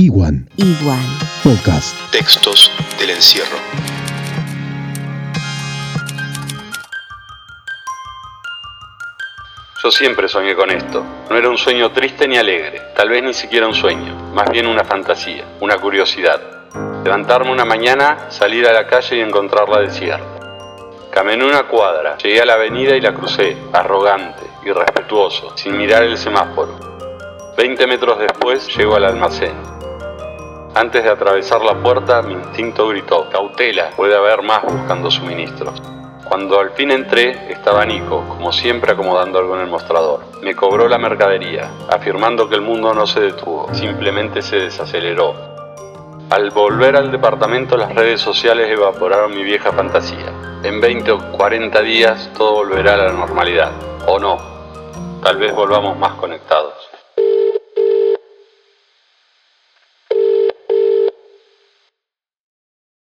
Iguan. Iguan. Podcast. Textos del encierro. Yo siempre soñé con esto. No era un sueño triste ni alegre, tal vez ni siquiera un sueño, más bien una fantasía, una curiosidad. Levantarme una mañana, salir a la calle y encontrarla desierta. Caminé una cuadra, llegué a la avenida y la crucé, arrogante, irrespetuoso, sin mirar el semáforo. Veinte metros después llego al almacén. Antes de atravesar la puerta, mi instinto gritó, cautela, puede haber más buscando suministros. Cuando al fin entré, estaba Nico, como siempre acomodando algo en el mostrador. Me cobró la mercadería, afirmando que el mundo no se detuvo, simplemente se desaceleró. Al volver al departamento las redes sociales evaporaron mi vieja fantasía. En 20 o 40 días todo volverá a la normalidad. O no. Tal vez volvamos más conectados.